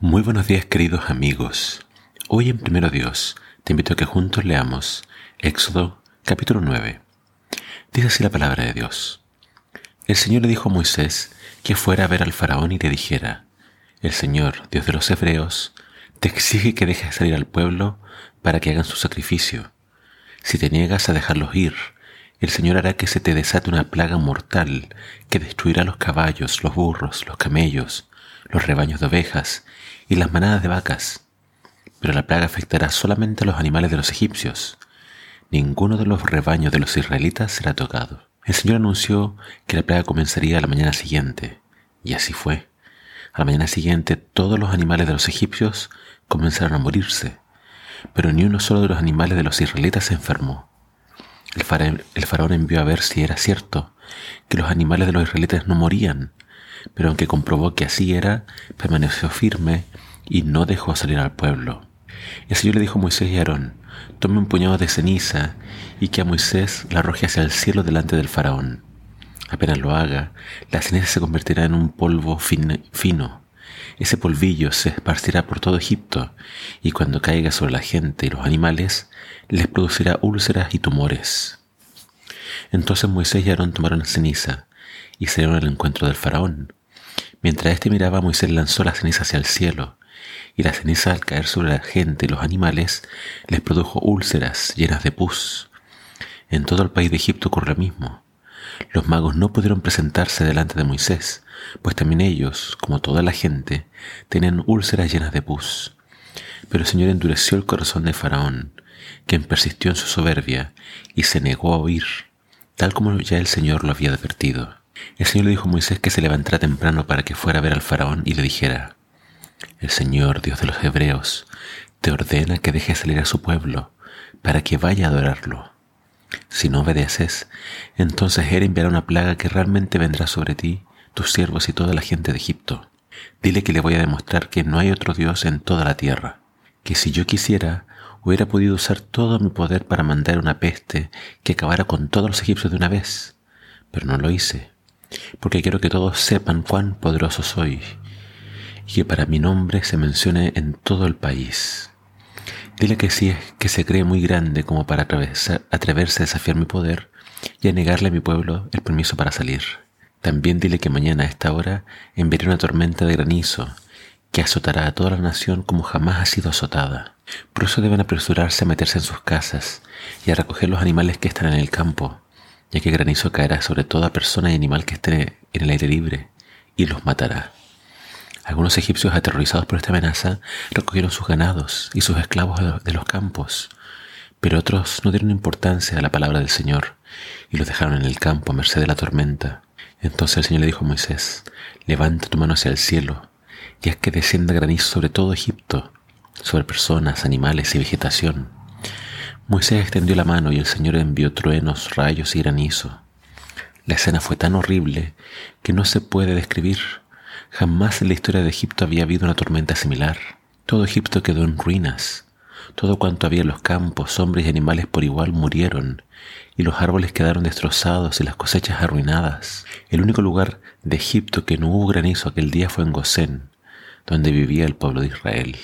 Muy buenos días queridos amigos. Hoy en Primero Dios te invito a que juntos leamos Éxodo capítulo 9. Dice así la palabra de Dios. El Señor le dijo a Moisés que fuera a ver al faraón y le dijera, el Señor, Dios de los hebreos, te exige que dejes salir al pueblo para que hagan su sacrificio. Si te niegas a dejarlos ir, el Señor hará que se te desate una plaga mortal que destruirá los caballos, los burros, los camellos, los rebaños de ovejas y las manadas de vacas. Pero la plaga afectará solamente a los animales de los egipcios. Ninguno de los rebaños de los israelitas será tocado. El Señor anunció que la plaga comenzaría a la mañana siguiente, y así fue. A la mañana siguiente todos los animales de los egipcios comenzaron a morirse, pero ni uno solo de los animales de los israelitas se enfermó. El, faraón, envió a ver si era cierto que los animales de los israelitas no morían, pero aunque comprobó que así era, permaneció firme y no dejó salir al pueblo. El Señor le dijo a Moisés y a Aarón, tome un puñado de ceniza y que a Moisés la arroje hacia el cielo delante del faraón. Apenas lo haga, la ceniza se convertirá en un polvo fino. Ese polvillo se esparcirá por todo Egipto y cuando caiga sobre la gente y los animales, les producirá úlceras y tumores. Entonces Moisés y Aarón tomaron ceniza y salieron al encuentro del faraón. Mientras éste miraba, Moisés lanzó la ceniza hacia el cielo, y la ceniza al caer sobre la gente y los animales les produjo úlceras llenas de pus. En todo el país de Egipto ocurrió lo mismo. Los magos no pudieron presentarse delante de Moisés, pues también ellos, como toda la gente, tenían úlceras llenas de pus. Pero el Señor endureció el corazón de Faraón, quien persistió en su soberbia y se negó a oír, tal como ya el Señor lo había advertido. El Señor le dijo a Moisés que se levantara temprano para que fuera a ver al faraón y le dijera, El Señor, Dios de los Hebreos, te ordena que dejes salir a su pueblo para que vaya a adorarlo. Si no obedeces, entonces Él enviará una plaga que realmente vendrá sobre ti, tus siervos y toda la gente de Egipto. Dile que le voy a demostrar que no hay otro Dios en toda la tierra, que si yo quisiera, hubiera podido usar todo mi poder para mandar una peste que acabara con todos los egipcios de una vez, pero no lo hice porque quiero que todos sepan cuán poderoso soy y que para mi nombre se mencione en todo el país. Dile que si es que se cree muy grande como para atreverse a desafiar mi poder y a negarle a mi pueblo el permiso para salir. También dile que mañana a esta hora enviaré una tormenta de granizo que azotará a toda la nación como jamás ha sido azotada. Por eso deben apresurarse a meterse en sus casas y a recoger los animales que están en el campo, ya que granizo caerá sobre toda persona y animal que esté en el aire libre y los matará. Algunos egipcios aterrorizados por esta amenaza recogieron sus ganados y sus esclavos de los campos, pero otros no dieron importancia a la palabra del Señor y los dejaron en el campo a merced de la tormenta. Entonces el Señor le dijo a Moisés, levanta tu mano hacia el cielo y haz que descienda granizo sobre todo Egipto, sobre personas, animales y vegetación Moisés extendió la mano y el Señor envió truenos, rayos y granizo. La escena fue tan horrible que no se puede describir. Jamás en la historia de Egipto había habido una tormenta similar. Todo Egipto quedó en ruinas. Todo cuanto había en los campos, hombres y animales por igual murieron, y los árboles quedaron destrozados y las cosechas arruinadas. El único lugar de Egipto que no hubo granizo aquel día fue en Gosén, donde vivía el pueblo de Israel.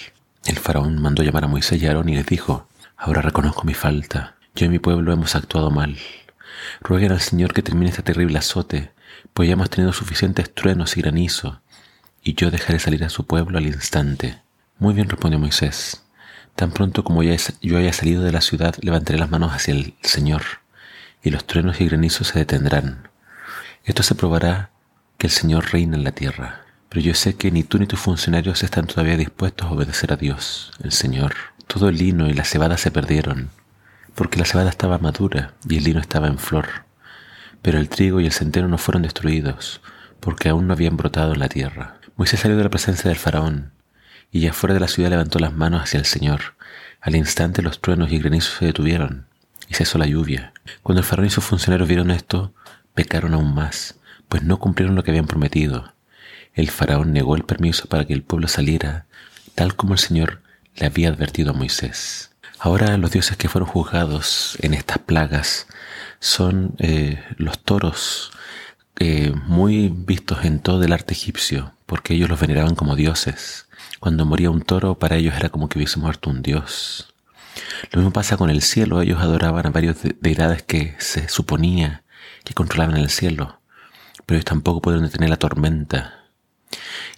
El faraón mandó llamar a Moisés y Aarón y les dijo, Ahora reconozco mi falta. Yo y mi pueblo hemos actuado mal. Rueguen al Señor que termine este terrible azote, pues ya hemos tenido suficientes truenos y granizo, y yo dejaré salir a su pueblo al instante. Muy bien, respondió Moisés. Tan pronto como yo haya salido de la ciudad, levantaré las manos hacia el Señor, y los truenos y granizos se detendrán. Esto se probará que el Señor reina en la tierra. Pero yo sé que ni tú ni tus funcionarios están todavía dispuestos a obedecer a Dios, el Señor. Todo el lino y la cebada se perdieron, porque la cebada estaba madura y el lino estaba en flor. Pero el trigo y el centeno no fueron destruidos, porque aún no habían brotado en la tierra. Moisés salió de la presencia del faraón, y ya fuera de la ciudad levantó las manos hacia el Señor. Al instante los truenos y granizos se detuvieron, y cesó la lluvia. Cuando el faraón y sus funcionarios vieron esto, pecaron aún más, pues no cumplieron lo que habían prometido. El faraón negó el permiso para que el pueblo saliera, tal como el Señor le había advertido a Moisés. Ahora los dioses que fueron juzgados en estas plagas son eh, los toros eh, muy vistos en todo el arte egipcio. porque ellos los veneraban como dioses. Cuando moría un toro, para ellos era como que hubiese muerto un dios. Lo mismo pasa con el cielo, ellos adoraban a varios deidades que se suponía que controlaban el cielo, pero ellos tampoco pudieron detener la tormenta.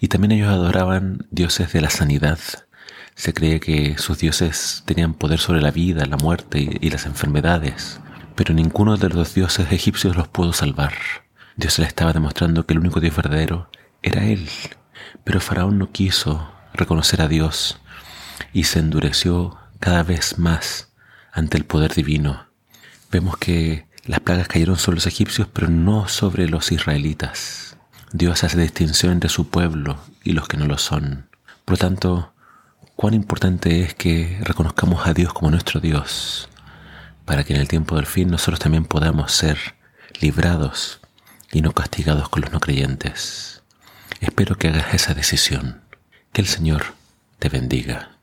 Y también ellos adoraban dioses de la sanidad. Se cree que sus dioses tenían poder sobre la vida, la muerte y las enfermedades, pero ninguno de los dioses egipcios los pudo salvar. Dios le estaba demostrando que el único Dios verdadero era Él. Pero Faraón no quiso reconocer a Dios y se endureció cada vez más ante el poder divino. Vemos que las plagas cayeron sobre los egipcios, pero no sobre los israelitas. Dios hace distinción entre su pueblo y los que no lo son. Por lo tanto, cuán importante es que reconozcamos a Dios como nuestro Dios, para que en el tiempo del fin nosotros también podamos ser librados y no castigados con los no creyentes. Espero que hagas esa decisión. Que el Señor te bendiga.